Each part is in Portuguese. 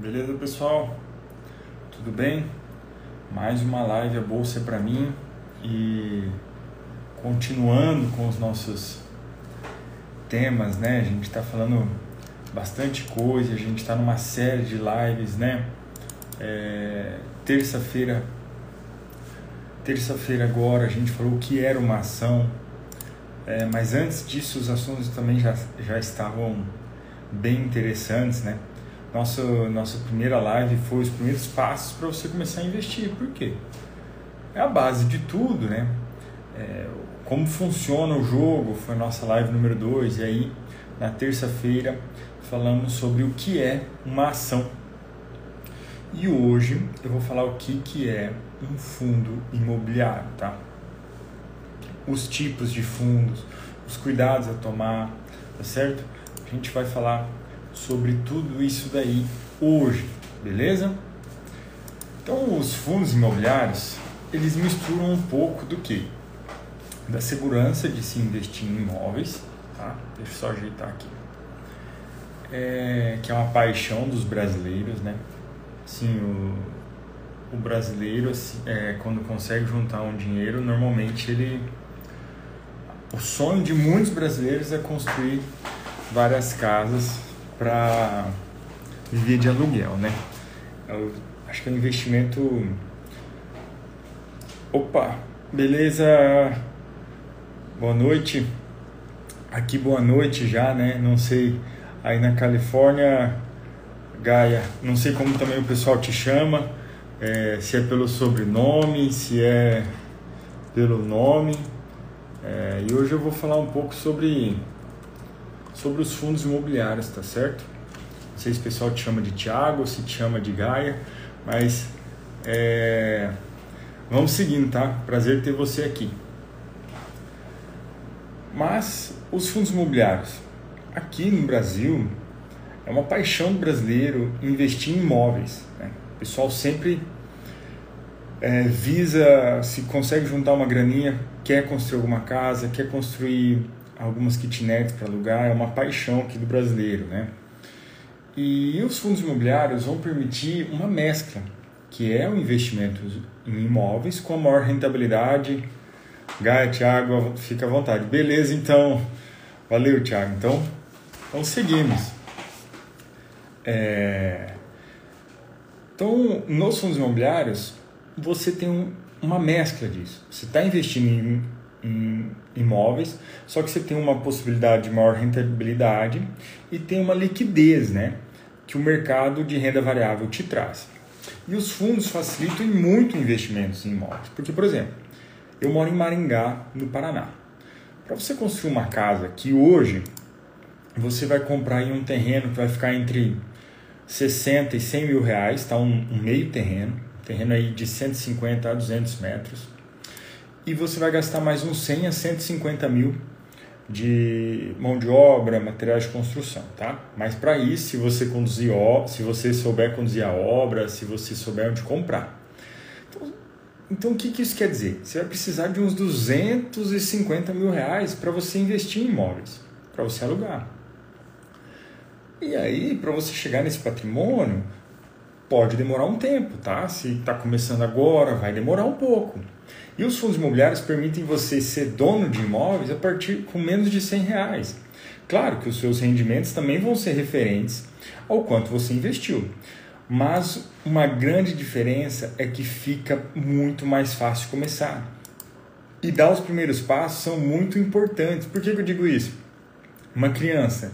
Beleza, pessoal? Tudo bem? Mais uma live a bolsa é para mim e continuando com os nossos temas, né? A gente está falando bastante coisa, a gente está numa série de lives, né? É, terça-feira, terça-feira agora a gente falou o que era uma ação, é, mas antes disso os assuntos também já, já estavam bem interessantes, né? Nossa, nossa primeira live foi os primeiros passos para você começar a investir. Por quê? É a base de tudo, né? É, como funciona o jogo, foi nossa live número 2. E aí, na terça-feira, falamos sobre o que é uma ação. E hoje eu vou falar o que, que é um fundo imobiliário, tá? Os tipos de fundos, os cuidados a tomar, tá certo? A gente vai falar sobre tudo isso daí hoje, beleza? Então, os fundos imobiliários, eles misturam um pouco do que? Da segurança de se investir em imóveis, tá? Deixa eu só ajeitar aqui. É, que é uma paixão dos brasileiros, né? Sim, o, o brasileiro, assim, é, quando consegue juntar um dinheiro, normalmente ele... O sonho de muitos brasileiros é construir várias casas para viver de aluguel, né? Eu acho que é um investimento. Opa, beleza? Boa noite. Aqui boa noite já, né? Não sei aí na Califórnia, Gaia. Não sei como também o pessoal te chama. É, se é pelo sobrenome, se é pelo nome. É, e hoje eu vou falar um pouco sobre sobre os fundos imobiliários, tá certo? Não sei se o pessoal te chama de Tiago se te chama de Gaia, mas é... vamos seguindo, tá? Prazer ter você aqui. Mas os fundos imobiliários, aqui no Brasil, é uma paixão do brasileiro investir em imóveis. Né? O pessoal sempre é, visa, se consegue juntar uma graninha, quer construir alguma casa, quer construir algumas kitnets para alugar, é uma paixão aqui do brasileiro, né? E os fundos imobiliários vão permitir uma mescla, que é o investimento em imóveis com a maior rentabilidade. Gaia, Thiago, fica à vontade. Beleza, então. Valeu, Thiago. Então, então seguimos. É... Então, nos fundos imobiliários, você tem um, uma mescla disso. Você está investindo em em imóveis, só que você tem uma possibilidade de maior rentabilidade e tem uma liquidez, né, que o mercado de renda variável te traz. E os fundos facilitam muito investimentos em imóveis, porque por exemplo, eu moro em Maringá, no Paraná. Para você construir uma casa que hoje você vai comprar em um terreno que vai ficar entre 60 e 100 mil reais, tá? um, um meio terreno, terreno aí de 150 a 200 metros e você vai gastar mais uns 100 a 150 mil de mão de obra, materiais de construção, tá? Mas para isso, se você conduzir, se você souber conduzir a obra, se você souber onde comprar. Então, então o que, que isso quer dizer? Você vai precisar de uns 250 mil reais para você investir em imóveis, para você alugar. E aí, para você chegar nesse patrimônio, pode demorar um tempo, tá? Se está começando agora, vai demorar um pouco. E os fundos imobiliários permitem você ser dono de imóveis a partir com menos de 100 reais. Claro que os seus rendimentos também vão ser referentes ao quanto você investiu. Mas uma grande diferença é que fica muito mais fácil começar. E dar os primeiros passos são muito importantes. Por que, eu digo isso? Uma criança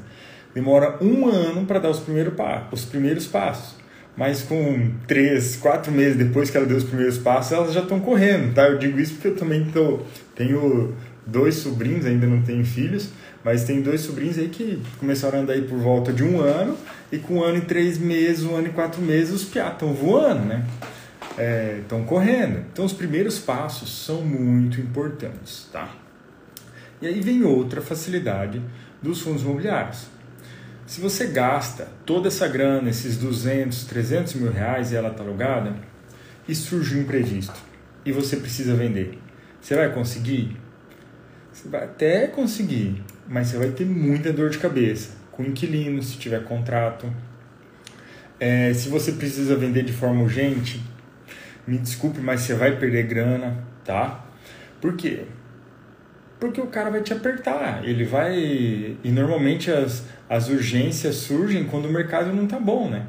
demora um ano para dar os primeiros passos mas com três, quatro meses depois que ela deu os primeiros passos, elas já estão correndo, tá? Eu digo isso porque eu também tô, tenho dois sobrinhos, ainda não tenho filhos, mas tenho dois sobrinhos aí que começaram a andar aí por volta de um ano, e com um ano e três meses, um ano e quatro meses, os piá estão voando, né? Estão é, correndo. Então, os primeiros passos são muito importantes, tá? E aí vem outra facilidade dos fundos imobiliários se você gasta toda essa grana, esses 200, 300 mil reais e ela está alugada, e surge um imprevisto e você precisa vender, você vai conseguir? Você vai até conseguir, mas você vai ter muita dor de cabeça com o inquilino, se tiver contrato. É, se você precisa vender de forma urgente, me desculpe, mas você vai perder grana, tá? Por quê? Porque o cara vai te apertar, ele vai. E normalmente as, as urgências surgem quando o mercado não tá bom, né?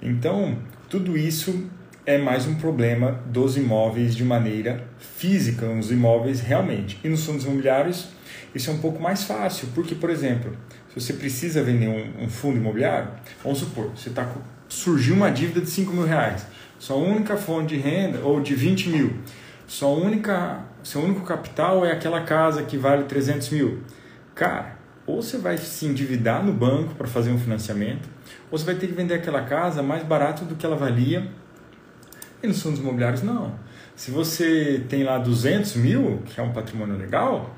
Então, tudo isso é mais um problema dos imóveis de maneira física, os imóveis realmente. E nos fundos imobiliários, isso é um pouco mais fácil, porque, por exemplo, se você precisa vender um, um fundo imobiliário, vamos supor, você tá, surgiu uma dívida de 5 mil reais, sua única fonte de renda, ou de 20 mil, sua única, seu único capital é aquela casa que vale 300 mil. Cara, ou você vai se endividar no banco para fazer um financiamento, ou você vai ter que vender aquela casa mais barato do que ela valia. E nos fundos imobiliários, não. Se você tem lá 200 mil, que é um patrimônio legal,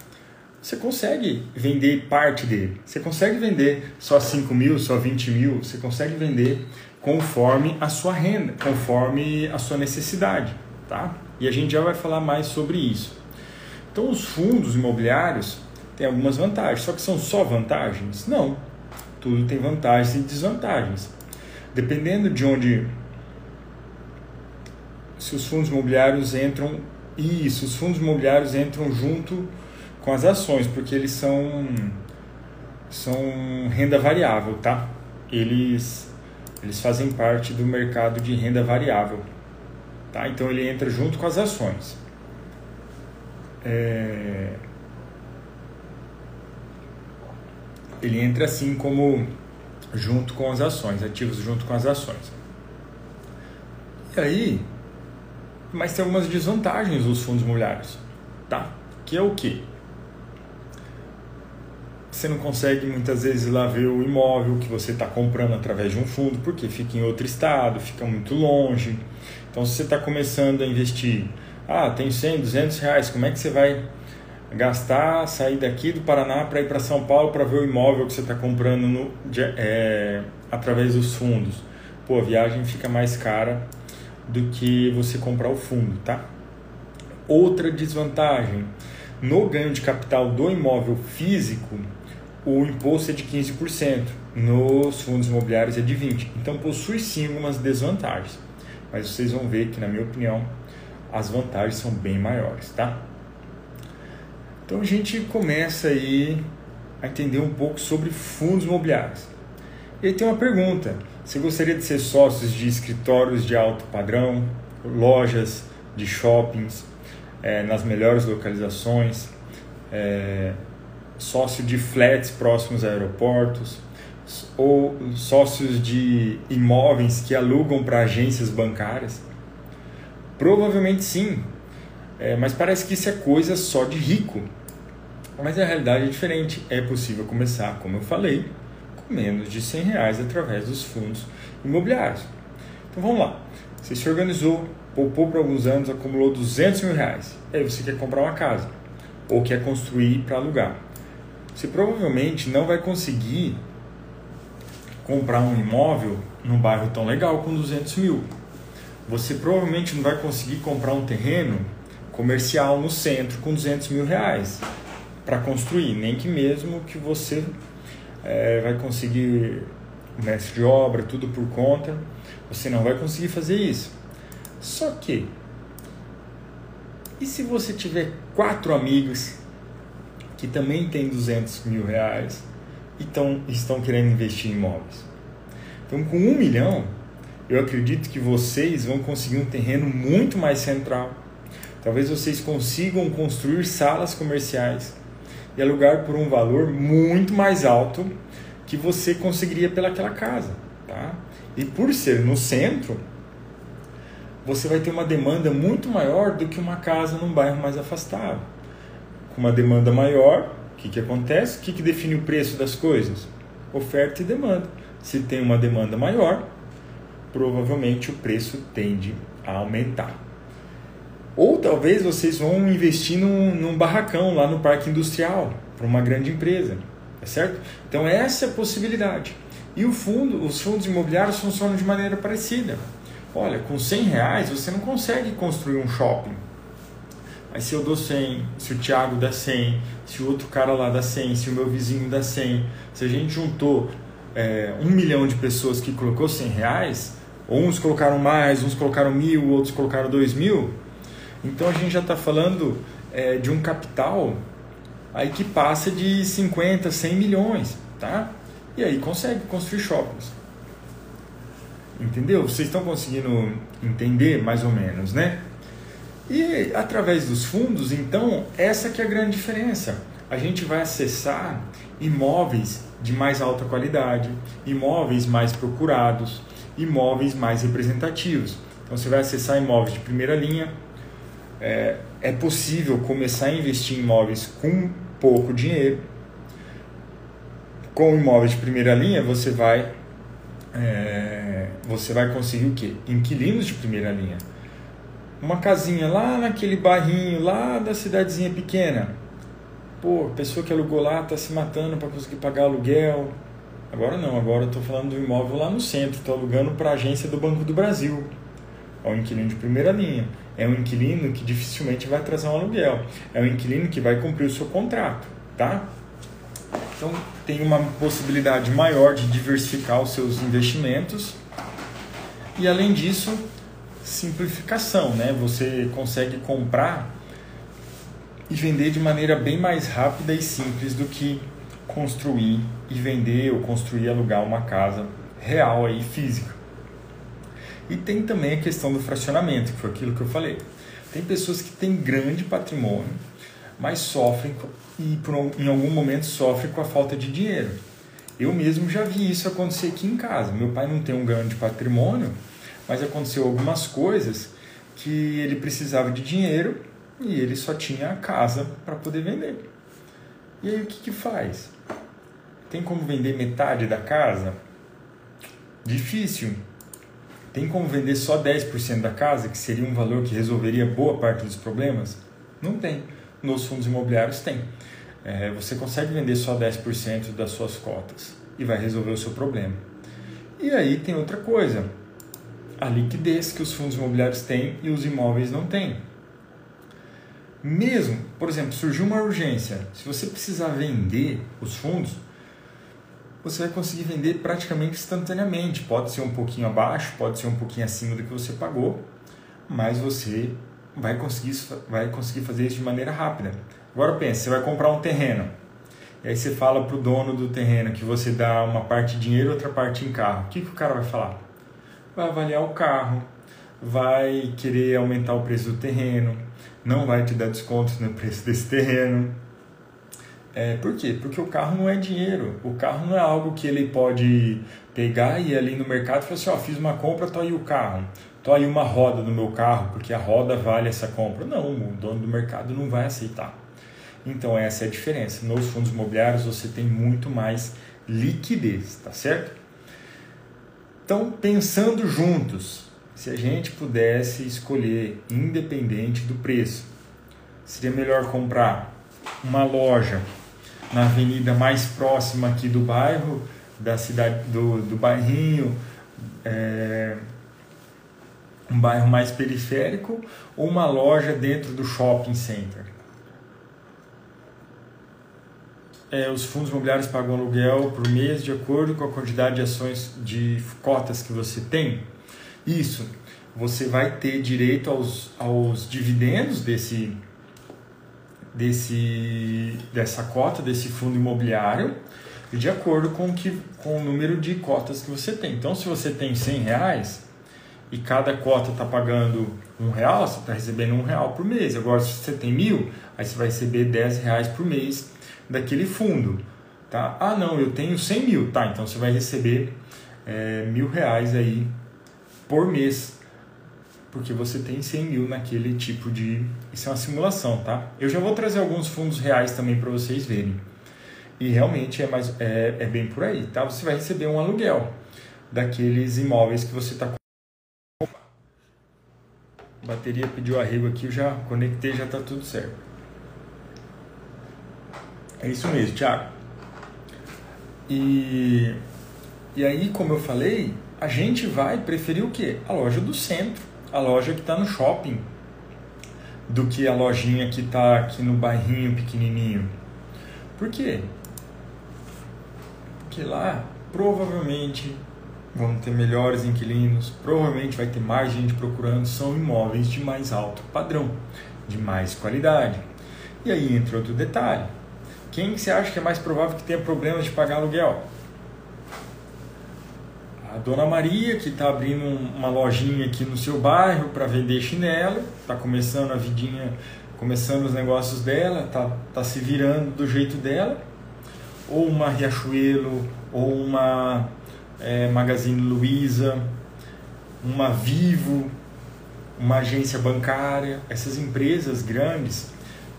você consegue vender parte dele. Você consegue vender só 5 mil, só 20 mil, você consegue vender conforme a sua renda, conforme a sua necessidade, tá? E a gente já vai falar mais sobre isso. Então, os fundos imobiliários têm algumas vantagens, só que são só vantagens? Não. Tudo tem vantagens e desvantagens. Dependendo de onde se os fundos imobiliários entram isso, os fundos imobiliários entram junto com as ações, porque eles são são renda variável, tá? Eles eles fazem parte do mercado de renda variável. Tá? Então ele entra junto com as ações. É... Ele entra assim como junto com as ações, ativos junto com as ações. E aí, mas tem algumas desvantagens dos fundos imobiliários, tá? Que é o que? Você não consegue muitas vezes lá ver o imóvel que você está comprando através de um fundo, porque fica em outro estado, fica muito longe. Então, se você está começando a investir, ah, tem 100, 200 reais, como é que você vai gastar, sair daqui do Paraná para ir para São Paulo para ver o imóvel que você está comprando no, é, através dos fundos? Pô, a viagem fica mais cara do que você comprar o fundo, tá? Outra desvantagem, no ganho de capital do imóvel físico, o imposto é de 15%, nos fundos imobiliários é de 20%. Então possui sim algumas desvantagens mas vocês vão ver que, na minha opinião, as vantagens são bem maiores, tá? Então a gente começa aí a entender um pouco sobre fundos imobiliários. E aí tem uma pergunta: você gostaria de ser sócio de escritórios de alto padrão, lojas de shoppings, é, nas melhores localizações, é, sócio de flats próximos a aeroportos, ou sócios de imóveis que alugam para agências bancárias? Provavelmente sim, é, mas parece que isso é coisa só de rico. Mas a realidade é diferente. É possível começar, como eu falei, com menos de 100 reais através dos fundos imobiliários. Então vamos lá. Você se organizou, poupou por alguns anos, acumulou 200 mil reais. Aí você quer comprar uma casa ou quer construir para alugar. Você provavelmente não vai conseguir comprar um imóvel num bairro tão legal com 200 mil. Você provavelmente não vai conseguir comprar um terreno comercial no centro com 200 mil reais para construir, nem que mesmo que você é, vai conseguir mestre de obra, tudo por conta, você não vai conseguir fazer isso. Só que, e se você tiver quatro amigos que também têm 200 mil reais e tão, estão querendo investir em imóveis. Então, com um milhão, eu acredito que vocês vão conseguir um terreno muito mais central. Talvez vocês consigam construir salas comerciais e alugar por um valor muito mais alto que você conseguiria pelaquela casa, tá? E por ser no centro, você vai ter uma demanda muito maior do que uma casa num bairro mais afastado. Com uma demanda maior, que, que acontece? O que, que define o preço das coisas? Oferta e demanda. Se tem uma demanda maior, provavelmente o preço tende a aumentar. Ou talvez vocês vão investir num, num barracão lá no parque industrial para uma grande empresa, tá certo? Então essa é a possibilidade. E o fundo, os fundos imobiliários funcionam de maneira parecida. Olha, com 100 reais você não consegue construir um shopping Aí se eu dou 100, se o Thiago dá 100, se o outro cara lá dá 100, se o meu vizinho dá 100, se a gente juntou é, um milhão de pessoas que colocou 100 reais, uns colocaram mais, uns colocaram mil, outros colocaram dois mil. Então a gente já está falando é, de um capital aí que passa de 50, 100 milhões, tá? E aí consegue construir shoppings. Entendeu? Vocês estão conseguindo entender mais ou menos, né? E através dos fundos, então, essa que é a grande diferença. A gente vai acessar imóveis de mais alta qualidade, imóveis mais procurados, imóveis mais representativos. Então você vai acessar imóveis de primeira linha. É, é possível começar a investir em imóveis com pouco dinheiro. Com imóveis de primeira linha você vai é, você vai conseguir o quê? Inquilinos de primeira linha. Uma casinha lá naquele barrinho, lá da cidadezinha pequena. Pô, a pessoa que alugou lá está se matando para conseguir pagar aluguel. Agora não, agora eu estou falando do imóvel lá no centro, estou alugando para agência do Banco do Brasil. É um inquilino de primeira linha. É um inquilino que dificilmente vai trazer um aluguel. É um inquilino que vai cumprir o seu contrato, tá? Então tem uma possibilidade maior de diversificar os seus investimentos. E além disso, simplificação, né? Você consegue comprar e vender de maneira bem mais rápida e simples do que construir e vender ou construir e alugar uma casa real aí física. E tem também a questão do fracionamento, que foi aquilo que eu falei. Tem pessoas que têm grande patrimônio, mas sofrem e por, em algum momento sofrem com a falta de dinheiro. Eu mesmo já vi isso acontecer aqui em casa. Meu pai não tem um grande patrimônio, mas aconteceu algumas coisas que ele precisava de dinheiro e ele só tinha a casa para poder vender. E aí o que, que faz? Tem como vender metade da casa? Difícil. Tem como vender só 10% da casa, que seria um valor que resolveria boa parte dos problemas? Não tem. Nos fundos imobiliários tem. É, você consegue vender só 10% das suas cotas e vai resolver o seu problema. E aí tem outra coisa a liquidez que os fundos imobiliários têm e os imóveis não têm. Mesmo, por exemplo, surgiu uma urgência, se você precisar vender os fundos, você vai conseguir vender praticamente instantaneamente. Pode ser um pouquinho abaixo, pode ser um pouquinho acima do que você pagou, mas você vai conseguir, vai conseguir fazer isso de maneira rápida. Agora pense, você vai comprar um terreno. E aí você fala para o dono do terreno que você dá uma parte de dinheiro outra parte em carro. O que, que o cara vai falar? Vai avaliar o carro, vai querer aumentar o preço do terreno, não vai te dar desconto no preço desse terreno. É, por quê? Porque o carro não é dinheiro. O carro não é algo que ele pode pegar e ir ali no mercado e falar assim, ó, fiz uma compra, tô aí o carro. Tô aí uma roda no meu carro, porque a roda vale essa compra. Não, o dono do mercado não vai aceitar. Então essa é a diferença. Nos fundos imobiliários você tem muito mais liquidez, tá certo? Então, pensando juntos, se a gente pudesse escolher independente do preço, seria melhor comprar uma loja na avenida mais próxima aqui do bairro, da cidade do, do bairrinho, é, um bairro mais periférico, ou uma loja dentro do shopping center. É, os fundos imobiliários pagam aluguel por mês de acordo com a quantidade de ações de cotas que você tem. Isso, você vai ter direito aos, aos dividendos desse, desse, dessa cota, desse fundo imobiliário, de acordo com, que, com o número de cotas que você tem. Então, se você tem 100 reais e cada cota está pagando um real, você está recebendo um real por mês. Agora, se você tem mil, aí você vai receber 10 reais por mês daquele fundo. Tá? Ah, não, eu tenho 100 mil. Tá, então você vai receber é, mil reais aí por mês, porque você tem 100 mil naquele tipo de... Isso é uma simulação, tá? Eu já vou trazer alguns fundos reais também para vocês verem. E realmente é, mais, é, é bem por aí, tá? Você vai receber um aluguel daqueles imóveis que você está bateria pediu arrego aqui, eu já conectei, já está tudo certo. É isso mesmo, Thiago. E, e aí, como eu falei, a gente vai preferir o quê? A loja do centro, a loja que está no shopping, do que a lojinha que está aqui no bairrinho pequenininho. Por quê? Porque lá provavelmente vão ter melhores inquilinos, provavelmente vai ter mais gente procurando, são imóveis de mais alto padrão, de mais qualidade. E aí entra outro detalhe. Quem você acha que é mais provável que tenha problemas de pagar aluguel? A dona Maria, que está abrindo uma lojinha aqui no seu bairro para vender chinelo, está começando a vidinha, começando os negócios dela, está tá se virando do jeito dela. Ou uma Riachuelo, ou uma é, Magazine Luiza, uma Vivo, uma agência bancária. Essas empresas grandes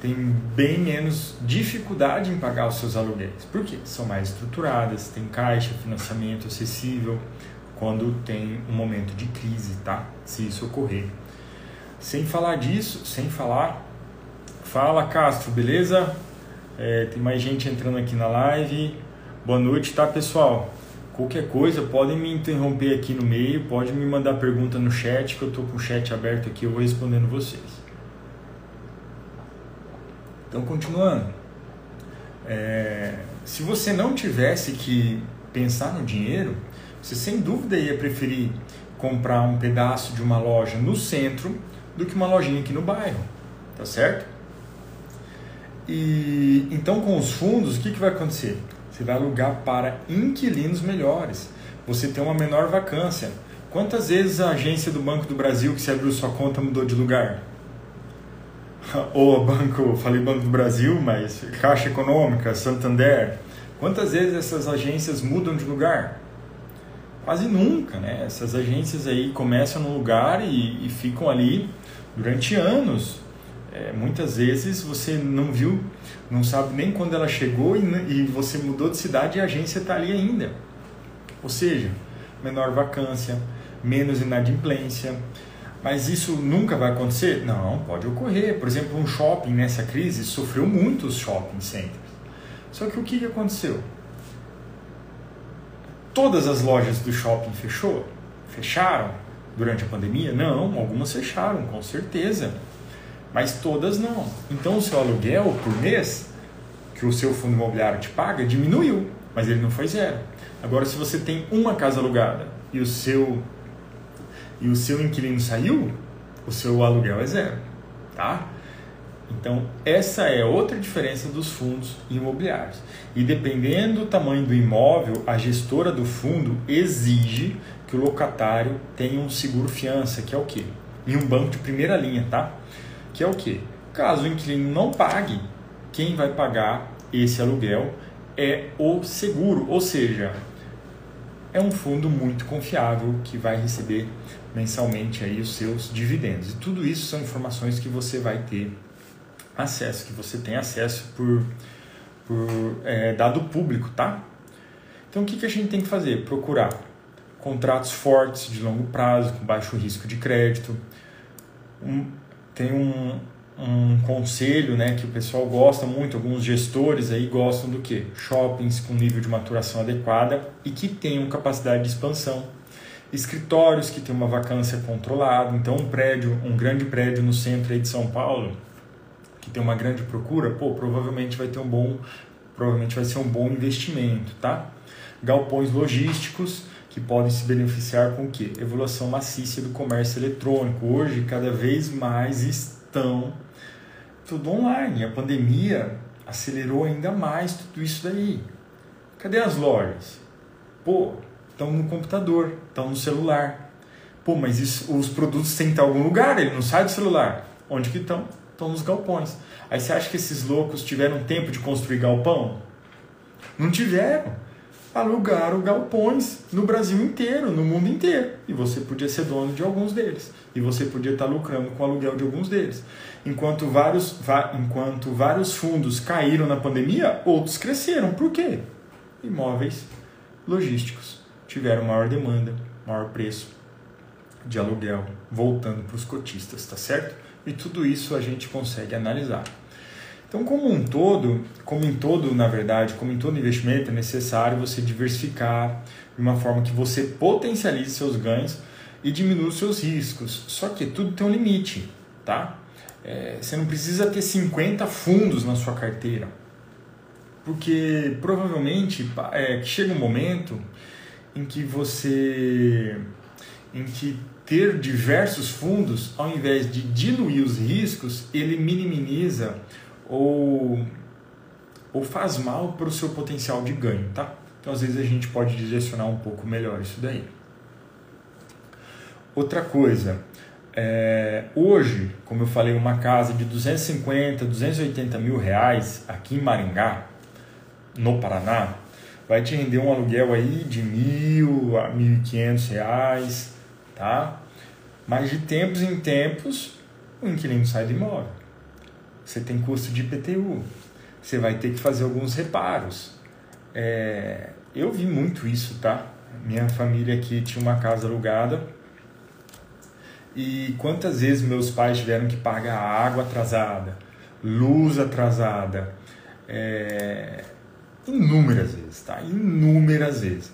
têm bem menos dificuldade em pagar os seus aluguéis. Por quê? São mais estruturadas, tem caixa, financiamento acessível quando tem um momento de crise, tá? Se isso ocorrer. Sem falar disso, sem falar, fala Castro, beleza? É, tem mais gente entrando aqui na live. Boa noite, tá pessoal? Qualquer coisa, podem me interromper aqui no meio, pode me mandar pergunta no chat, que eu estou com o chat aberto aqui, eu vou respondendo vocês. Então, continuando. É, se você não tivesse que pensar no dinheiro, você sem dúvida ia preferir comprar um pedaço de uma loja no centro do que uma lojinha aqui no bairro, tá certo? E então com os fundos, o que, que vai acontecer? Você vai alugar para inquilinos melhores. Você tem uma menor vacância. Quantas vezes a agência do Banco do Brasil que você abriu sua conta mudou de lugar? ou banco, falei Banco do Brasil, mas Caixa Econômica, Santander. Quantas vezes essas agências mudam de lugar? Quase nunca, né? Essas agências aí começam num lugar e, e ficam ali durante anos. É, muitas vezes você não viu, não sabe nem quando ela chegou e, e você mudou de cidade e a agência está ali ainda. Ou seja, menor vacância, menos inadimplência, mas isso nunca vai acontecer? Não, pode ocorrer. Por exemplo, um shopping nessa crise sofreu muito os shopping centers. Só que o que aconteceu? Todas as lojas do shopping fechou? Fecharam durante a pandemia? Não, algumas fecharam, com certeza. Mas todas não. Então o seu aluguel por mês que o seu fundo imobiliário te paga diminuiu, mas ele não foi zero. Agora, se você tem uma casa alugada e o seu e o seu inquilino saiu, o seu aluguel é zero, tá? Então, essa é outra diferença dos fundos imobiliários. E dependendo do tamanho do imóvel, a gestora do fundo exige que o locatário tenha um seguro fiança, que é o quê? E um banco de primeira linha, tá? Que é o quê? Caso o inquilino não pague, quem vai pagar esse aluguel é o seguro, ou seja, é um fundo muito confiável que vai receber mensalmente aí os seus dividendos. E tudo isso são informações que você vai ter acesso, que você tem acesso por, por é, dado público, tá? Então o que, que a gente tem que fazer? Procurar contratos fortes de longo prazo, com baixo risco de crédito. Um, tem um, um conselho né, que o pessoal gosta muito, alguns gestores aí gostam do que? Shoppings com nível de maturação adequada e que tenham capacidade de expansão escritórios que tem uma vacância controlada. Então, um prédio, um grande prédio no centro de São Paulo, que tem uma grande procura, pô, provavelmente vai ter um bom, provavelmente vai ser um bom investimento, tá? Galpões logísticos que podem se beneficiar com o quê? Evolução maciça do comércio eletrônico. Hoje, cada vez mais estão tudo online. A pandemia acelerou ainda mais tudo isso daí. Cadê as lojas? Pô, estão no computador, estão no celular. Pô, mas isso, os produtos têm que estar em algum lugar, ele não sai do celular. Onde que estão? Estão nos galpões. Aí você acha que esses loucos tiveram tempo de construir galpão? Não tiveram. Alugaram galpões no Brasil inteiro, no mundo inteiro. E você podia ser dono de alguns deles. E você podia estar lucrando com o aluguel de alguns deles. Enquanto vários, enquanto vários fundos caíram na pandemia, outros cresceram. Por quê? Imóveis logísticos tiveram maior demanda, maior preço de aluguel, voltando para os cotistas, tá certo? E tudo isso a gente consegue analisar. Então, como um todo, como em todo, na verdade, como em todo investimento, é necessário você diversificar de uma forma que você potencialize seus ganhos e diminua os seus riscos. Só que tudo tem um limite, tá? É, você não precisa ter 50 fundos na sua carteira. Porque provavelmente é, chega um momento em que você. em que ter diversos fundos, ao invés de diluir os riscos, ele minimiza ou, ou faz mal para o seu potencial de ganho, tá? Então, às vezes, a gente pode direcionar um pouco melhor isso daí. Outra coisa, é, hoje, como eu falei, uma casa de 250, 280 mil reais aqui em Maringá, no Paraná, vai te render um aluguel aí de mil a mil e quinhentos reais, tá? Mas de tempos em tempos, o inquilino sai do imóvel. Você tem custo de IPTU, você vai ter que fazer alguns reparos. É, eu vi muito isso, tá? Minha família aqui tinha uma casa alugada e quantas vezes meus pais tiveram que pagar água atrasada, luz atrasada, é, inúmeras vezes, tá? Inúmeras vezes.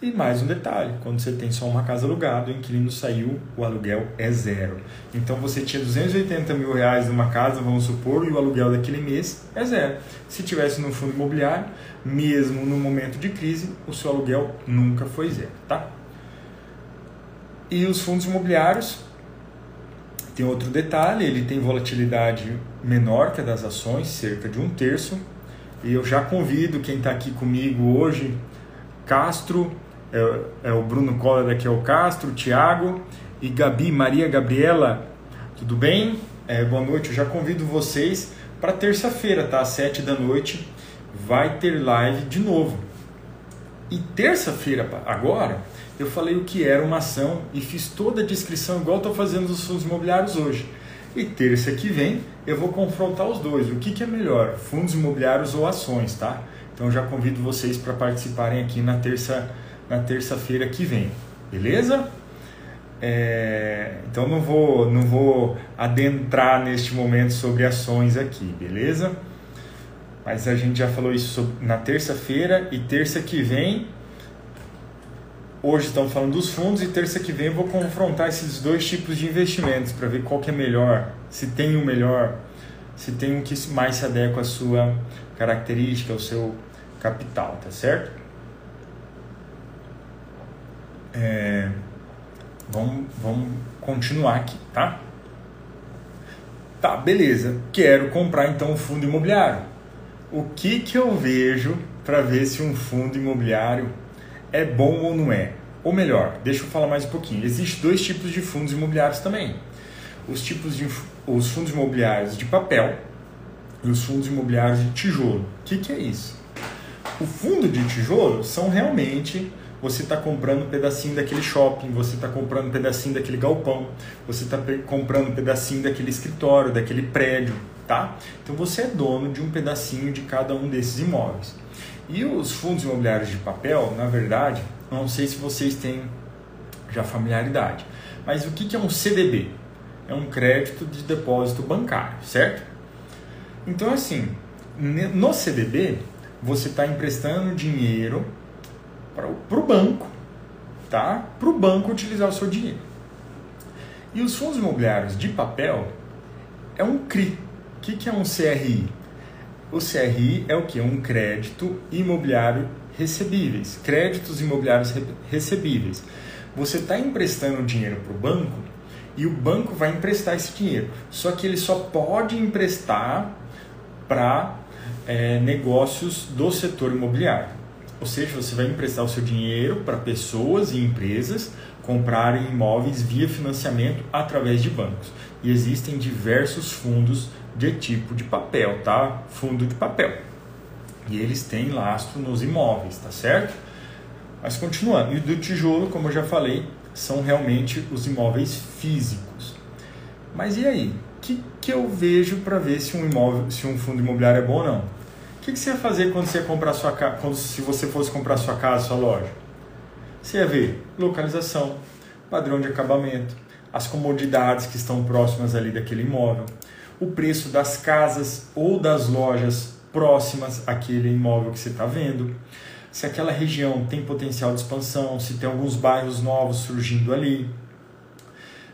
E mais um detalhe, quando você tem só uma casa alugada, o inquilino saiu, o aluguel é zero. Então você tinha 280 mil reais numa casa, vamos supor, e o aluguel daquele mês é zero. Se tivesse no fundo imobiliário, mesmo no momento de crise, o seu aluguel nunca foi zero, tá? E os fundos imobiliários, tem outro detalhe, ele tem volatilidade menor que a das ações, cerca de um terço. E eu já convido quem está aqui comigo hoje, Castro, é, é o Bruno Coller aqui é o Castro, Tiago e Gabi, Maria Gabriela, tudo bem? É, boa noite, eu já convido vocês para terça-feira, tá? Às sete da noite, vai ter live de novo. E terça-feira, agora, eu falei o que era uma ação e fiz toda a descrição igual estou fazendo dos fundos imobiliários hoje. E terça que vem eu vou confrontar os dois. O que, que é melhor, fundos imobiliários ou ações, tá? Então já convido vocês para participarem aqui na terça na terça-feira que vem, beleza? É, então não vou não vou adentrar neste momento sobre ações aqui, beleza? Mas a gente já falou isso na terça-feira e terça que vem Hoje estamos falando dos fundos e terça que vem vou confrontar esses dois tipos de investimentos para ver qual que é melhor, se tem o um melhor, se tem um que mais se adequa à sua característica, ao seu capital, tá certo? É, vamos, vamos continuar aqui, tá? Tá, beleza. Quero comprar então um fundo imobiliário. O que que eu vejo para ver se um fundo imobiliário é bom ou não é? Ou melhor, deixa eu falar mais um pouquinho. Existem dois tipos de fundos imobiliários também. Os tipos de os fundos imobiliários de papel e os fundos imobiliários de tijolo. O que, que é isso? O fundo de tijolo são realmente você está comprando um pedacinho daquele shopping, você está comprando um pedacinho daquele galpão, você está comprando um pedacinho daquele escritório, daquele prédio, tá? Então você é dono de um pedacinho de cada um desses imóveis. E os fundos imobiliários de papel, na verdade, não sei se vocês têm já familiaridade, mas o que é um CDB? É um crédito de depósito bancário, certo? Então, assim, no CDB, você está emprestando dinheiro para o banco, tá? Para o banco utilizar o seu dinheiro. E os fundos imobiliários de papel é um CRI. O que, que é um CRI? O CRI é o que? Um crédito imobiliário recebíveis, créditos imobiliários recebíveis. Você está emprestando dinheiro para o banco e o banco vai emprestar esse dinheiro. Só que ele só pode emprestar para é, negócios do setor imobiliário. Ou seja, você vai emprestar o seu dinheiro para pessoas e empresas comprarem imóveis via financiamento através de bancos. E existem diversos fundos de tipo de papel, tá? Fundo de papel. E eles têm lastro nos imóveis, tá certo? Mas continuando, e do tijolo, como eu já falei, são realmente os imóveis físicos. Mas e aí? O que, que eu vejo para ver se um imóvel, se um fundo imobiliário é bom ou não? O que, que você ia fazer quando você comprar sua quando, se você fosse comprar sua casa, sua loja? Você ia ver localização, padrão de acabamento, as comodidades que estão próximas ali daquele imóvel, o preço das casas ou das lojas próximas àquele imóvel que você está vendo, se aquela região tem potencial de expansão, se tem alguns bairros novos surgindo ali,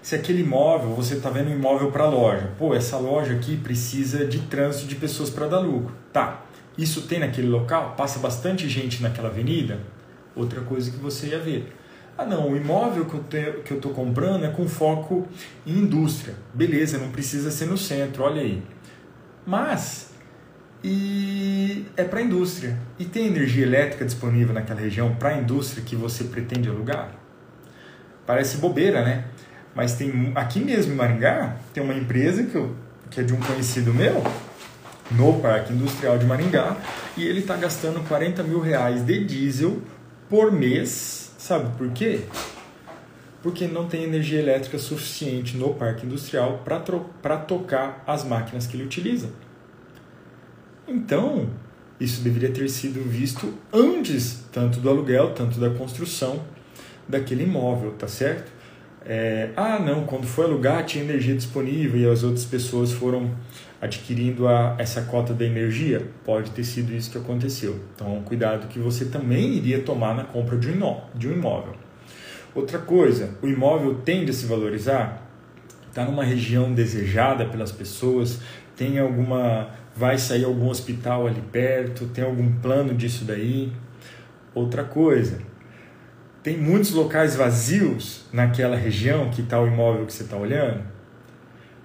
se aquele imóvel, você está vendo um imóvel para loja, pô, essa loja aqui precisa de trânsito de pessoas para dar lucro. Tá, Isso tem naquele local? Passa bastante gente naquela avenida? Outra coisa que você ia ver. Ah, não, o imóvel que eu, que eu comprando é com foco em indústria. Beleza, não precisa ser no centro, olha aí. Mas, e é para indústria. E tem energia elétrica disponível naquela região para a indústria que você pretende alugar? Parece bobeira, né? Mas tem aqui mesmo em Maringá, tem uma empresa que, eu, que é de um conhecido meu, no Parque Industrial de Maringá, e ele está gastando 40 mil reais de diesel por mês. Sabe por quê? Porque não tem energia elétrica suficiente no parque industrial para tocar as máquinas que ele utiliza. Então, isso deveria ter sido visto antes, tanto do aluguel, tanto da construção daquele imóvel, tá certo? É, ah, não, quando foi alugar tinha energia disponível e as outras pessoas foram adquirindo a, essa cota da energia. Pode ter sido isso que aconteceu. Então, cuidado que você também iria tomar na compra de um, imóvel. Outra coisa, o imóvel tende a se valorizar? Está numa região desejada pelas pessoas? Tem alguma. Vai sair algum hospital ali perto? Tem algum plano disso daí? Outra coisa, tem muitos locais vazios naquela região que está o imóvel que você está olhando?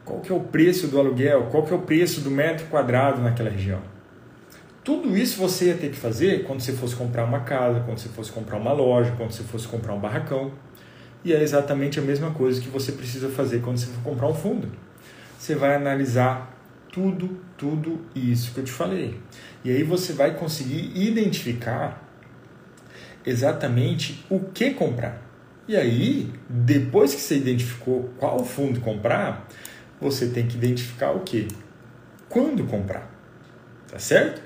Qual que é o preço do aluguel? Qual que é o preço do metro quadrado naquela região? Tudo isso você ia ter que fazer quando você fosse comprar uma casa, quando você fosse comprar uma loja, quando você fosse comprar um barracão. E é exatamente a mesma coisa que você precisa fazer quando você for comprar um fundo. Você vai analisar tudo, tudo isso que eu te falei. E aí você vai conseguir identificar exatamente o que comprar. E aí, depois que você identificou qual fundo comprar, você tem que identificar o que? Quando comprar. Tá certo?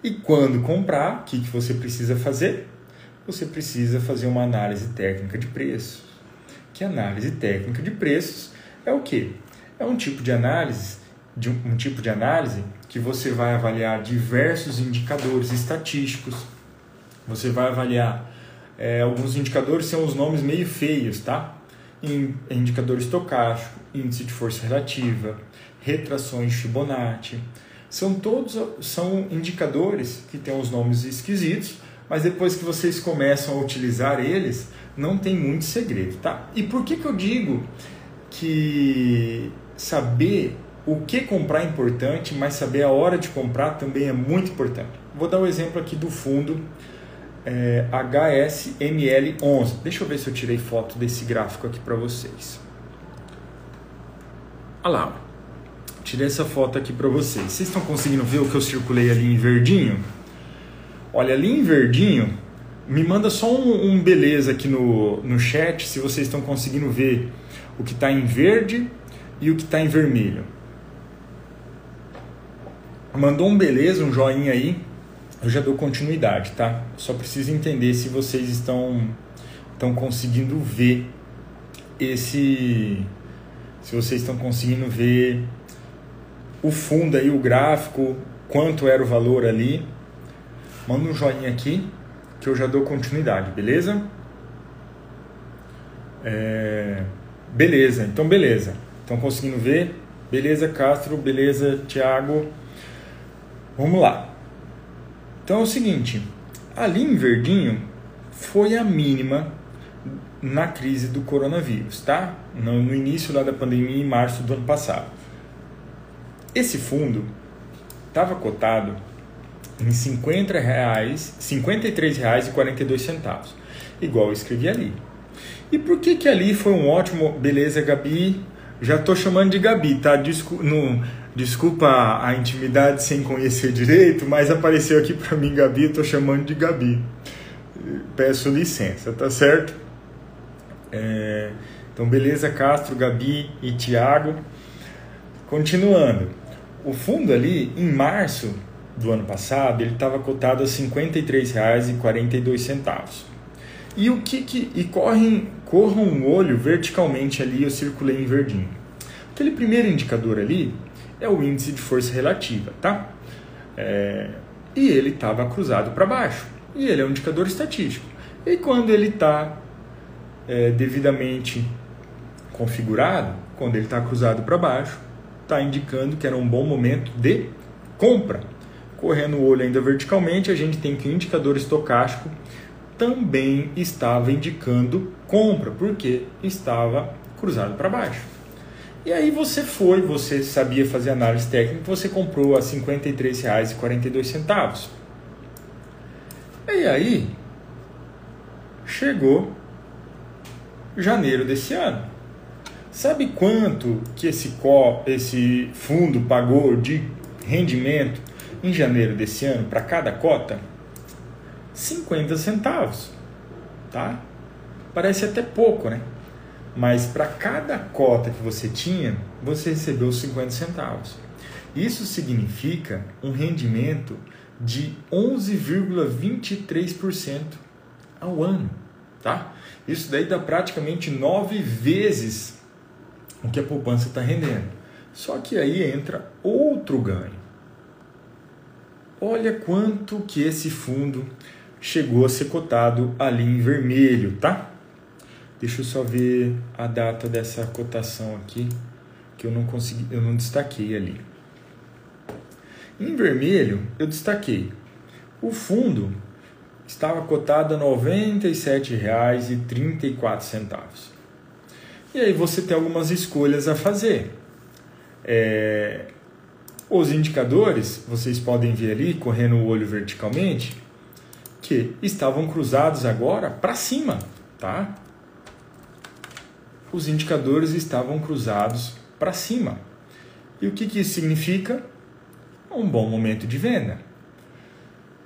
E quando comprar, o que, que você precisa fazer? Você precisa fazer uma análise técnica de preços. Que análise técnica de preços é o que? É um tipo de análise, de um, tipo de análise que você vai avaliar diversos indicadores estatísticos, você vai avaliar é, alguns indicadores são os nomes meio feios, tá? Indicador estocástico, índice de força relativa, retrações Fibonacci. São todos são indicadores que têm os nomes esquisitos, mas depois que vocês começam a utilizar eles, não tem muito segredo, tá? E por que, que eu digo que saber o que comprar é importante, mas saber a hora de comprar também é muito importante? Vou dar um exemplo aqui do fundo é, HSML11. Deixa eu ver se eu tirei foto desse gráfico aqui para vocês. Olha lá, tirei essa foto aqui para vocês. Vocês estão conseguindo ver o que eu circulei ali em verdinho? Olha, ali em verdinho, me manda só um, um beleza aqui no, no chat se vocês estão conseguindo ver o que está em verde e o que está em vermelho. Mandou um beleza, um joinha aí eu já dou continuidade, tá? Só preciso entender se vocês estão, estão conseguindo ver esse. Se vocês estão conseguindo ver o fundo aí, o gráfico, quanto era o valor ali. Manda um joinha aqui que eu já dou continuidade, beleza? É... Beleza, então beleza. Estão conseguindo ver? Beleza, Castro, beleza, Thiago. Vamos lá. Então é o seguinte, ali em verdinho foi a mínima na crise do coronavírus, tá? No, no início lá da pandemia, em março do ano passado. Esse fundo estava cotado em 50 reais, 53 reais e 42 centavos, igual eu escrevi ali. E por que que ali foi um ótimo, beleza, Gabi? Já tô chamando de Gabi, tá? No, Desculpa a intimidade sem conhecer direito, mas apareceu aqui para mim Gabi, estou chamando de Gabi. Peço licença, tá certo? É, então, beleza, Castro, Gabi e Tiago. Continuando, o fundo ali, em março do ano passado, ele estava cotado a R$ 53,42. E o que, que e correm, corram um olho verticalmente ali, eu circulei em verdinho. Aquele primeiro indicador ali, é o índice de força relativa, tá? É, e ele estava cruzado para baixo. E ele é um indicador estatístico. E quando ele está é, devidamente configurado, quando ele está cruzado para baixo, está indicando que era um bom momento de compra. correndo o olho ainda verticalmente, a gente tem que o indicador estocástico também estava indicando compra, porque estava cruzado para baixo. E aí você foi, você sabia fazer análise técnica, você comprou a R$ 53,42. E aí chegou janeiro desse ano. Sabe quanto que esse, co, esse fundo pagou de rendimento em janeiro desse ano para cada cota? 50 centavos, tá? Parece até pouco, né? Mas para cada cota que você tinha, você recebeu 50 centavos. Isso significa um rendimento de 11,23% ao ano, tá? Isso daí dá praticamente nove vezes o que a poupança está rendendo. Só que aí entra outro ganho. Olha quanto que esse fundo chegou a ser cotado ali em vermelho, tá? Deixa eu só ver a data dessa cotação aqui, que eu não consegui, eu não destaquei ali. Em vermelho, eu destaquei. O fundo estava cotado a R$ 97,34. E aí você tem algumas escolhas a fazer. É, os indicadores, vocês podem ver ali, correndo o olho verticalmente, que estavam cruzados agora para cima, tá? Os indicadores estavam cruzados para cima. E o que, que isso significa? Um bom momento de venda.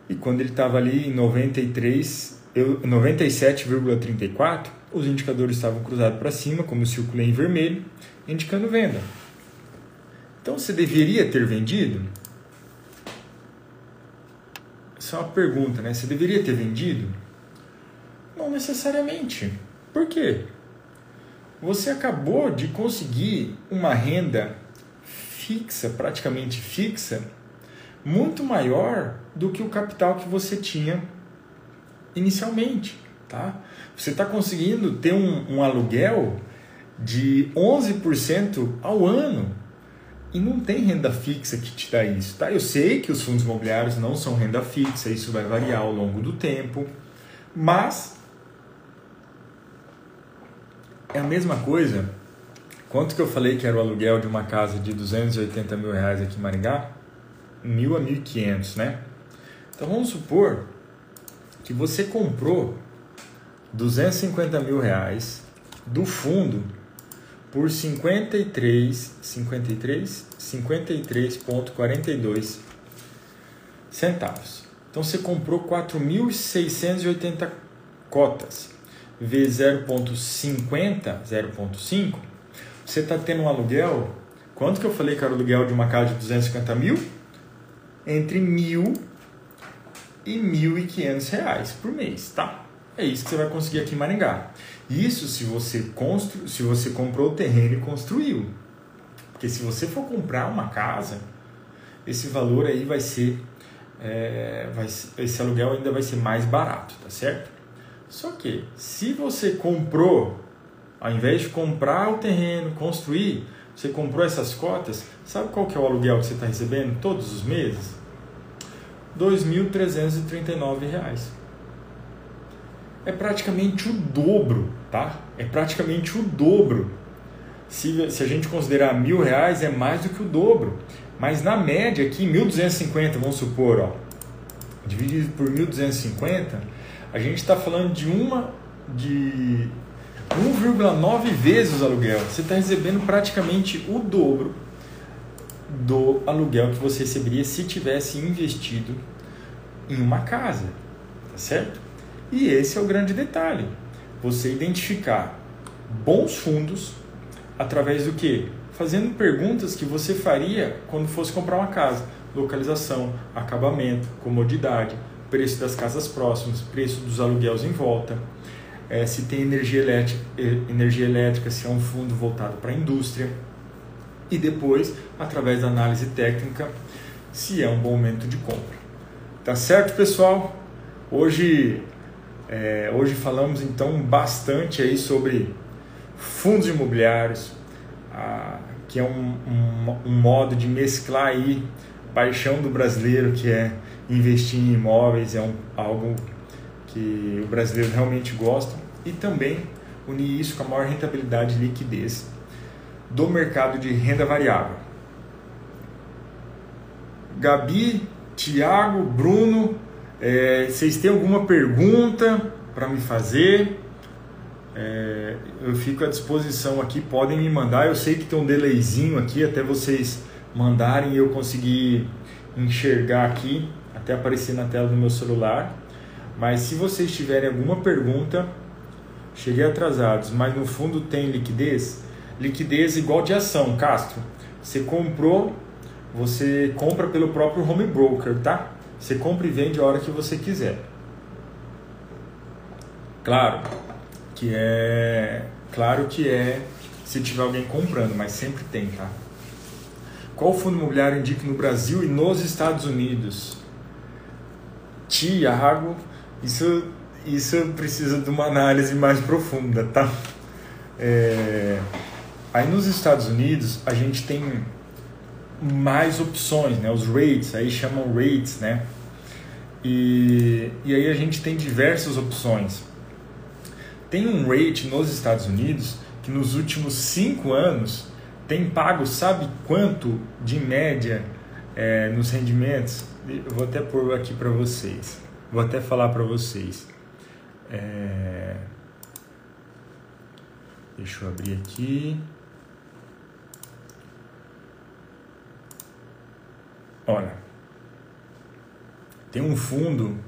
E quando ele estava ali em 93, 97,34, os indicadores estavam cruzados para cima, como eu circulei em vermelho, indicando venda. Então você deveria ter vendido? Isso é uma pergunta, né? Você deveria ter vendido? Não necessariamente. Por quê? Você acabou de conseguir uma renda fixa, praticamente fixa, muito maior do que o capital que você tinha inicialmente, tá? Você está conseguindo ter um, um aluguel de 11% ao ano e não tem renda fixa que te dá isso, tá? Eu sei que os fundos imobiliários não são renda fixa, isso vai variar ao longo do tempo, mas é a mesma coisa. Quanto que eu falei que era o aluguel de uma casa de 280 mil reais aqui em Maringá? Mil a mil quinhentos, né? Então vamos supor que você comprou 250 mil reais do fundo por 53, 53, 53,42 centavos. Então você comprou 4.680 cotas vezes 0,50, 0,5, você está tendo um aluguel. Quanto que eu falei que era o aluguel de uma casa de 250 mil? Entre mil e mil e quinhentos reais por mês, tá? É isso que você vai conseguir aqui em Maringá. Isso se você, constru... se você comprou o terreno e construiu. Porque se você for comprar uma casa, esse valor aí vai ser, é, vai, esse aluguel ainda vai ser mais barato, tá certo? Só que se você comprou, ao invés de comprar o terreno, construir, você comprou essas cotas, sabe qual que é o aluguel que você está recebendo todos os meses? R$ 2.339 é praticamente o dobro, tá? É praticamente o dobro. Se, se a gente considerar mil reais, é mais do que o dobro. Mas na média aqui, 1.250, vamos supor, ó, dividido por 1.250, a gente está falando de uma de 1,9 vezes o aluguel. Você está recebendo praticamente o dobro do aluguel que você receberia se tivesse investido em uma casa, tá certo? E esse é o grande detalhe. Você identificar bons fundos através do que? Fazendo perguntas que você faria quando fosse comprar uma casa. Localização, acabamento, comodidade, preço das casas próximas, preço dos aluguéis em volta, é, se tem energia elétrica, energia elétrica, se é um fundo voltado para a indústria. E depois, através da análise técnica, se é um bom momento de compra. Tá certo, pessoal? Hoje é, hoje falamos então bastante aí sobre fundos imobiliários, que é um, um, um, modo de mesclar aí paixão do brasileiro que é investir em imóveis, é um, algo que o brasileiro realmente gosta e também unir isso com a maior rentabilidade e liquidez do mercado de renda variável. Gabi, Tiago, Bruno, é, vocês têm alguma pergunta para me fazer? É, eu fico à disposição aqui, podem me mandar. Eu sei que tem um delayzinho aqui até vocês mandarem e eu conseguir enxergar aqui, até aparecer na tela do meu celular. Mas se vocês tiverem alguma pergunta, cheguei atrasados, mas no fundo tem liquidez? Liquidez igual de ação, Castro. Você comprou, você compra pelo próprio home broker, tá? Você compra e vende a hora que você quiser. Claro que é, claro que é se tiver alguém comprando, mas sempre tem, tá? Qual fundo imobiliário indica no Brasil e nos Estados Unidos? Tiago, isso, isso precisa de uma análise mais profunda, tá? É, aí nos Estados Unidos a gente tem mais opções, né? Os rates, aí chamam rates, né? E, e aí a gente tem diversas opções. Tem um rate nos Estados Unidos que nos últimos cinco anos tem pago, sabe quanto de média é, nos rendimentos? Eu vou até pôr aqui para vocês. Vou até falar para vocês. É... Deixa eu abrir aqui. Olha, tem um fundo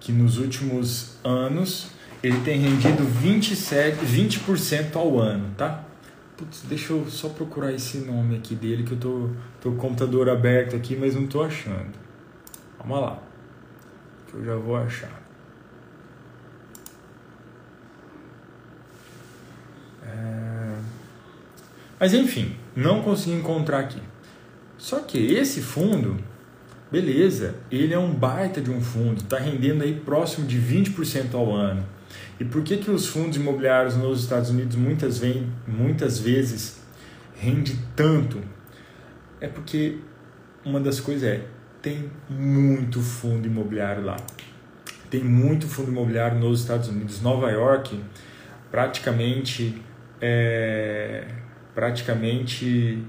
que nos últimos anos ele tem rendido 27, 20% ao ano, tá? Putz, deixa eu só procurar esse nome aqui dele que eu tô, tô com o computador aberto aqui, mas não tô achando. Vamos lá. Que eu já vou achar. É... Mas enfim, não consegui encontrar aqui. Só que esse fundo, beleza, ele é um baita de um fundo, está rendendo aí próximo de 20% ao ano. E por que, que os fundos imobiliários nos Estados Unidos muitas, vem, muitas vezes rende tanto? É porque uma das coisas é, tem muito fundo imobiliário lá. Tem muito fundo imobiliário nos Estados Unidos. Nova York, praticamente, é, praticamente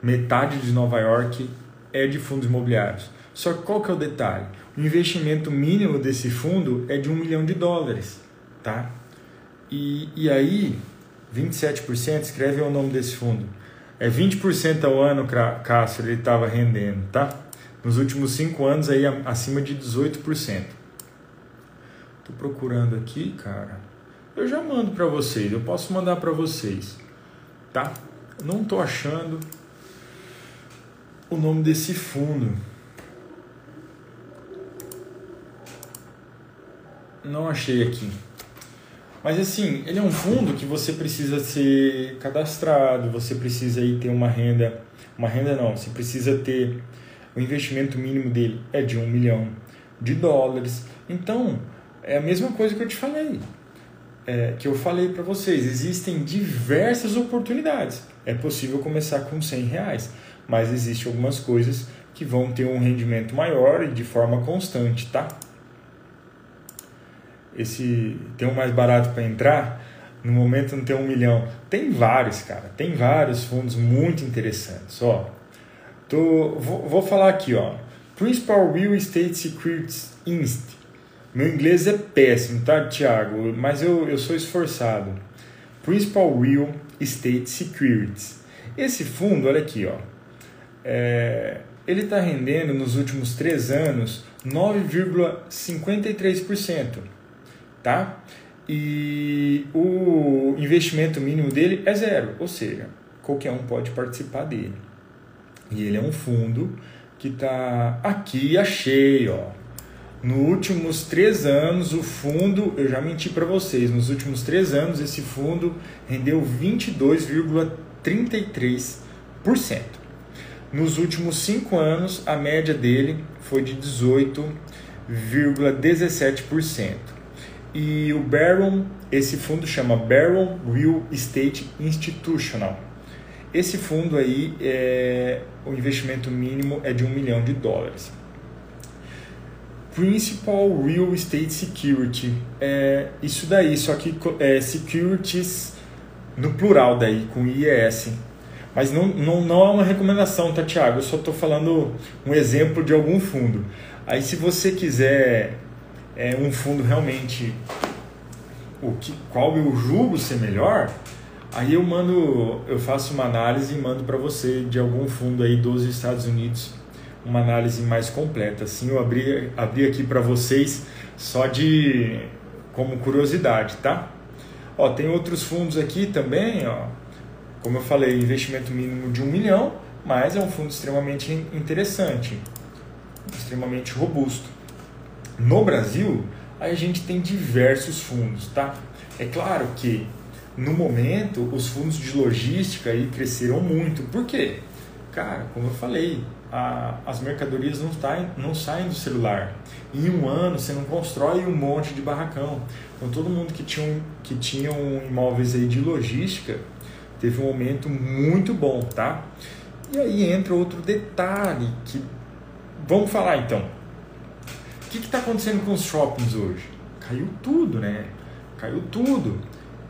metade de Nova York é de fundos imobiliários. Só que qual que é o detalhe? O investimento mínimo desse fundo é de um milhão de dólares tá? E, e aí, 27%, escreve o nome desse fundo. É 20% ao ano, Cássio, ele estava rendendo, tá? Nos últimos 5 anos, aí acima de 18%. Tô procurando aqui, cara. Eu já mando para vocês, eu posso mandar para vocês, tá? Não tô achando o nome desse fundo. Não achei aqui. Mas assim, ele é um fundo que você precisa ser cadastrado, você precisa aí ter uma renda, uma renda não, você precisa ter o investimento mínimo dele é de um milhão de dólares. Então, é a mesma coisa que eu te falei, é, que eu falei para vocês, existem diversas oportunidades. É possível começar com 100 reais, mas existem algumas coisas que vão ter um rendimento maior e de forma constante, tá? esse tem um mais barato para entrar, no momento não tem um milhão. Tem vários, cara. Tem vários fundos muito interessantes. Ó, tô, vou, vou falar aqui, ó. Principal Real Estate Securities Inst. Meu inglês é péssimo, tá, Thiago? Mas eu, eu sou esforçado. Principal Real Estate Securities. Esse fundo, olha aqui, ó. É, ele está rendendo nos últimos três anos 9,53% tá? E o investimento mínimo dele é zero, ou seja, qualquer um pode participar dele. E ele é um fundo que está aqui, achei, ó. Nos últimos três anos, o fundo, eu já menti para vocês, nos últimos três anos, esse fundo rendeu 22,33%. Nos últimos cinco anos, a média dele foi de 18,17%. E o Baron, esse fundo chama Baron Real Estate Institutional. Esse fundo aí, é, o investimento mínimo é de um milhão de dólares. Principal Real Estate Security. É isso daí, só que é securities no plural daí, com IES. Mas não, não, não é uma recomendação, tá, Thiago? Eu só estou falando um exemplo de algum fundo. Aí, se você quiser é, um fundo realmente o que, qual eu julgo ser melhor, aí eu mando, eu faço uma análise e mando para você de algum fundo aí dos Estados Unidos uma análise mais completa. Assim, eu abri, abri aqui para vocês só de como curiosidade, tá? Ó, tem outros fundos aqui também, ó. Como eu falei, investimento mínimo de um milhão, mas é um fundo extremamente interessante, extremamente robusto. No Brasil, a gente tem diversos fundos, tá? É claro que no momento os fundos de logística aí cresceram muito. Por quê? Cara, como eu falei, a, as mercadorias não, tá, não saem do celular. Em um ano você não constrói um monte de barracão. Então todo mundo que tinha, que tinha um imóveis aí de logística teve um aumento muito bom, tá? E aí entra outro detalhe que vamos falar então. O que está acontecendo com os shoppings hoje? Caiu tudo, né? Caiu tudo.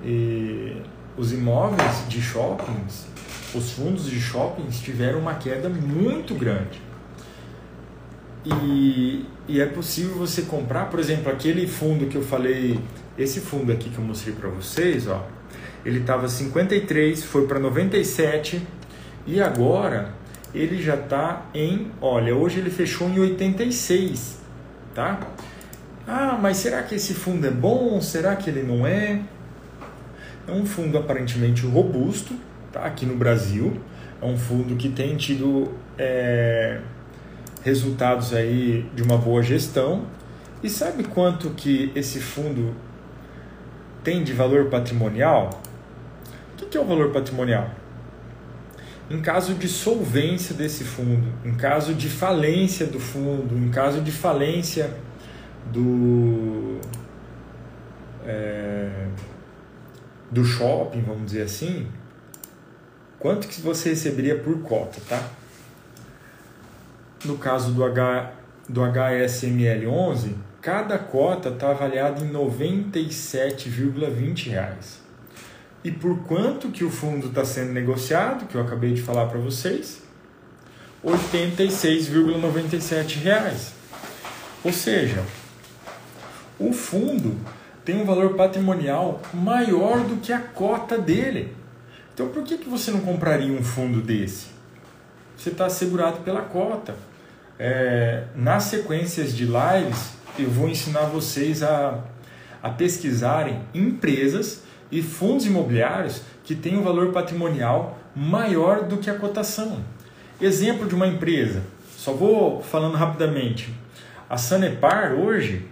E os imóveis de shoppings os fundos de shoppings tiveram uma queda muito grande. E, e é possível você comprar, por exemplo, aquele fundo que eu falei, esse fundo aqui que eu mostrei para vocês, ó, ele estava 53, foi para 97 e agora ele já está em, olha, hoje ele fechou em 86, tá? Ah, mas será que esse fundo é bom? Será que ele não é? É um fundo aparentemente robusto, tá? aqui no Brasil. É um fundo que tem tido é, resultados aí de uma boa gestão. E sabe quanto que esse fundo tem de valor patrimonial? O que é o valor patrimonial? Em caso de solvência desse fundo, em caso de falência do fundo, em caso de falência do, é, do shopping, vamos dizer assim, quanto que você receberia por cota, tá? No caso do, H, do HSML11, cada cota está avaliada em 97,20 reais. E por quanto que o fundo está sendo negociado, que eu acabei de falar para vocês? 86,97 reais. Ou seja, o fundo tem um valor patrimonial maior do que a cota dele. Então por que, que você não compraria um fundo desse? Você está assegurado pela cota. É, nas sequências de lives, eu vou ensinar vocês a, a pesquisarem empresas e fundos imobiliários que têm um valor patrimonial maior do que a cotação. Exemplo de uma empresa, só vou falando rapidamente. A Sanepar hoje,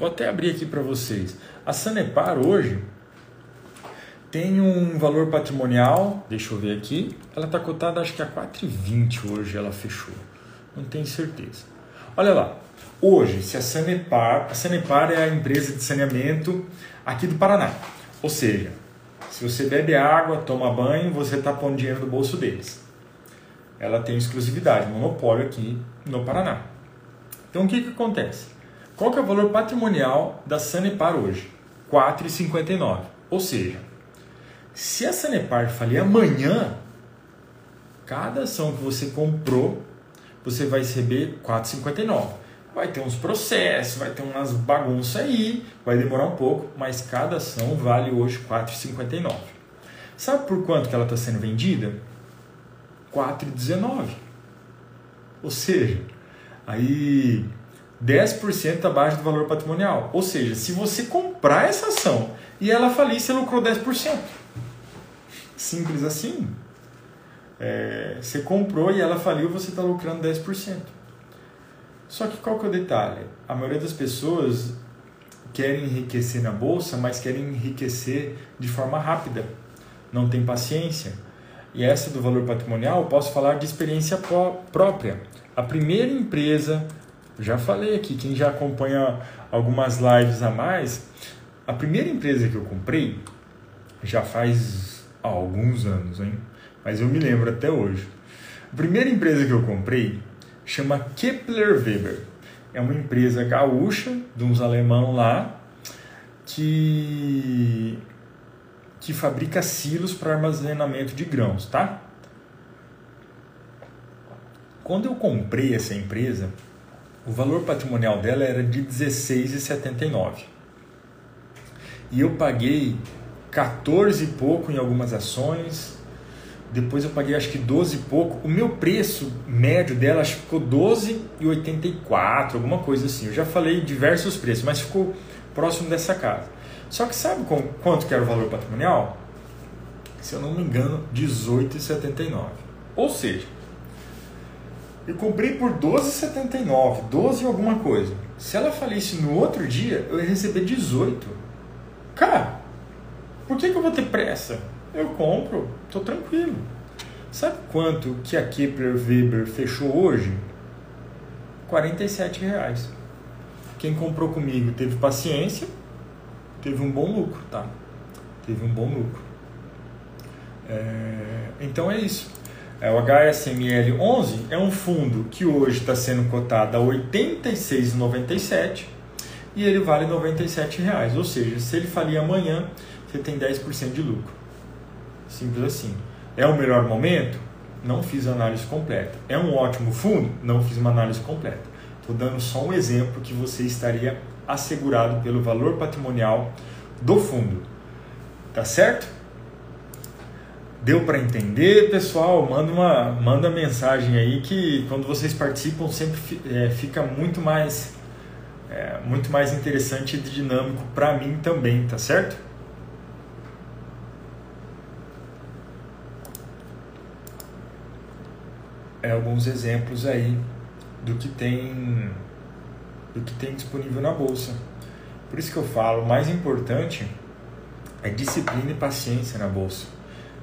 vou até abrir aqui para vocês. A Sanepar hoje, tem um valor patrimonial, deixa eu ver aqui, ela está cotada acho que a 4,20 hoje ela fechou, não tenho certeza. Olha lá, hoje se a Sanepar, a Sanepar é a empresa de saneamento aqui do Paraná, ou seja, se você bebe água, toma banho, você está pondo dinheiro no bolso deles. Ela tem exclusividade, monopólio aqui no Paraná. Então o que, que acontece? Qual é o valor patrimonial da Sanepar hoje? 4,59. Ou seja, se a Sanepar falir amanhã, cada ação que você comprou, você vai receber 4,59. Vai ter uns processos, vai ter umas bagunças aí, vai demorar um pouco, mas cada ação vale hoje 4,59. Sabe por quanto que ela está sendo vendida? 4,19. Ou seja, aí 10% abaixo do valor patrimonial. Ou seja, se você comprar essa ação e ela falir, você lucrou 10%. Simples assim. É, você comprou e ela faliu, você está lucrando 10%. Só que qual que é o detalhe? A maioria das pessoas querem enriquecer na bolsa, mas querem enriquecer de forma rápida. Não tem paciência. E essa do valor patrimonial, eu posso falar de experiência própria. A primeira empresa, já falei aqui, quem já acompanha algumas lives a mais, a primeira empresa que eu comprei já faz alguns anos, hein? mas eu me lembro até hoje. A primeira empresa que eu comprei chama Kepler Weber. É uma empresa gaúcha, de uns alemão lá, que, que fabrica silos para armazenamento de grãos, tá? Quando eu comprei essa empresa, o valor patrimonial dela era de 16,79. E eu paguei 14 e pouco em algumas ações, depois eu paguei acho que 12 e pouco. O meu preço médio dela acho que ficou 12,84, alguma coisa assim. Eu já falei diversos preços, mas ficou próximo dessa casa. Só que sabe com, quanto que era o valor patrimonial? Se eu não me engano, 18,79. Ou seja, eu comprei por 12,79, 12 alguma coisa. Se ela falisse no outro dia, eu ia receber 18. Cara, por que, que eu vou ter pressa? Eu compro, tô tranquilo. Sabe quanto que a Kepler Weber fechou hoje? 47 reais. Quem comprou comigo teve paciência, teve um bom lucro, tá? Teve um bom lucro. É... Então é isso. É, o HSML 11 é um fundo que hoje está sendo cotado a R$ 86,97 e ele vale 97 reais. ou seja, se ele falir amanhã, você tem 10% de lucro. Simples assim. É o melhor momento? Não fiz análise completa. É um ótimo fundo? Não fiz uma análise completa. Estou dando só um exemplo que você estaria assegurado pelo valor patrimonial do fundo. Tá certo? Deu para entender, pessoal? Manda uma manda mensagem aí que quando vocês participam sempre é, fica muito mais é, muito mais interessante e dinâmico para mim também, tá certo? É alguns exemplos aí do que tem do que tem disponível na bolsa. Por isso que eu falo, o mais importante é disciplina e paciência na bolsa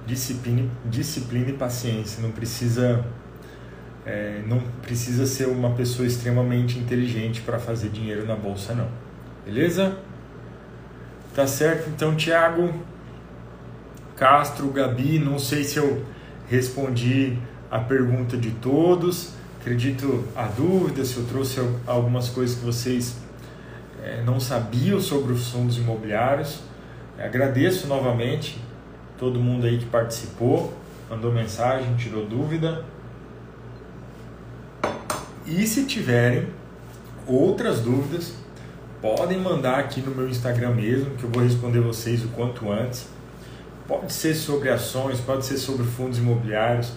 disciplina, disciplina e paciência. Não precisa, é, não precisa ser uma pessoa extremamente inteligente para fazer dinheiro na bolsa, não. Beleza? Tá certo? Então, Thiago, Castro, Gabi, não sei se eu respondi a pergunta de todos. Acredito a dúvida, se eu trouxe algumas coisas que vocês é, não sabiam sobre os fundos imobiliários. Agradeço novamente todo mundo aí que participou, mandou mensagem, tirou dúvida. E se tiverem outras dúvidas, podem mandar aqui no meu Instagram mesmo, que eu vou responder vocês o quanto antes. Pode ser sobre ações, pode ser sobre fundos imobiliários,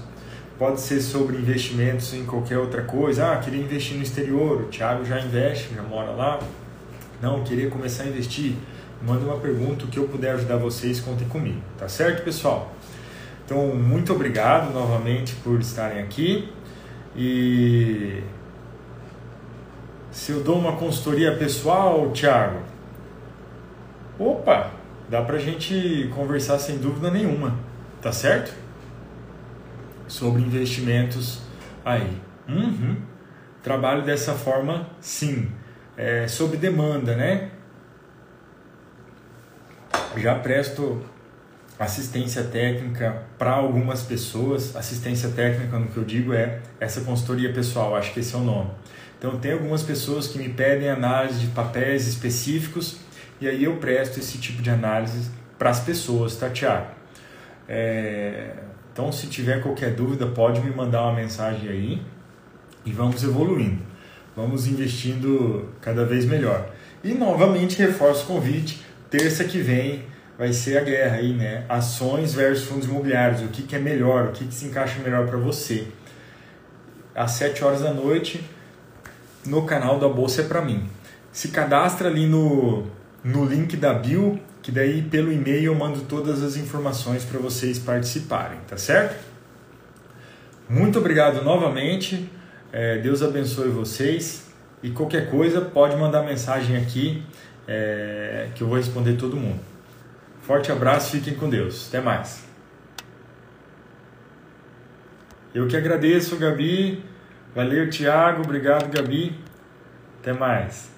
pode ser sobre investimentos em qualquer outra coisa. Ah, queria investir no exterior, o Thiago já investe, já mora lá. Não, queria começar a investir manda uma pergunta, o que eu puder ajudar vocês, contem comigo, tá certo, pessoal? Então, muito obrigado novamente por estarem aqui e se eu dou uma consultoria pessoal, Thiago, opa, dá pra gente conversar sem dúvida nenhuma, tá certo? Sobre investimentos aí. Uhum. Trabalho dessa forma, sim. É, sob demanda, né? Já presto assistência técnica para algumas pessoas. Assistência técnica, no que eu digo, é essa consultoria pessoal, acho que esse é o nome. Então, tem algumas pessoas que me pedem análise de papéis específicos e aí eu presto esse tipo de análise para as pessoas, tá, Tiago? É... Então, se tiver qualquer dúvida, pode me mandar uma mensagem aí e vamos evoluindo. Vamos investindo cada vez melhor. E novamente reforço o convite terça que vem vai ser a guerra aí, né? Ações versus fundos imobiliários. O que, que é melhor? O que, que se encaixa melhor para você? Às 7 horas da noite, no canal da Bolsa é para mim. Se cadastra ali no, no link da bio, que daí pelo e-mail eu mando todas as informações para vocês participarem, tá certo? Muito obrigado novamente. É, Deus abençoe vocês. E qualquer coisa, pode mandar mensagem aqui é, que eu vou responder todo mundo. Forte abraço, fiquem com Deus. Até mais. Eu que agradeço, Gabi. Valeu, Tiago. Obrigado, Gabi. Até mais.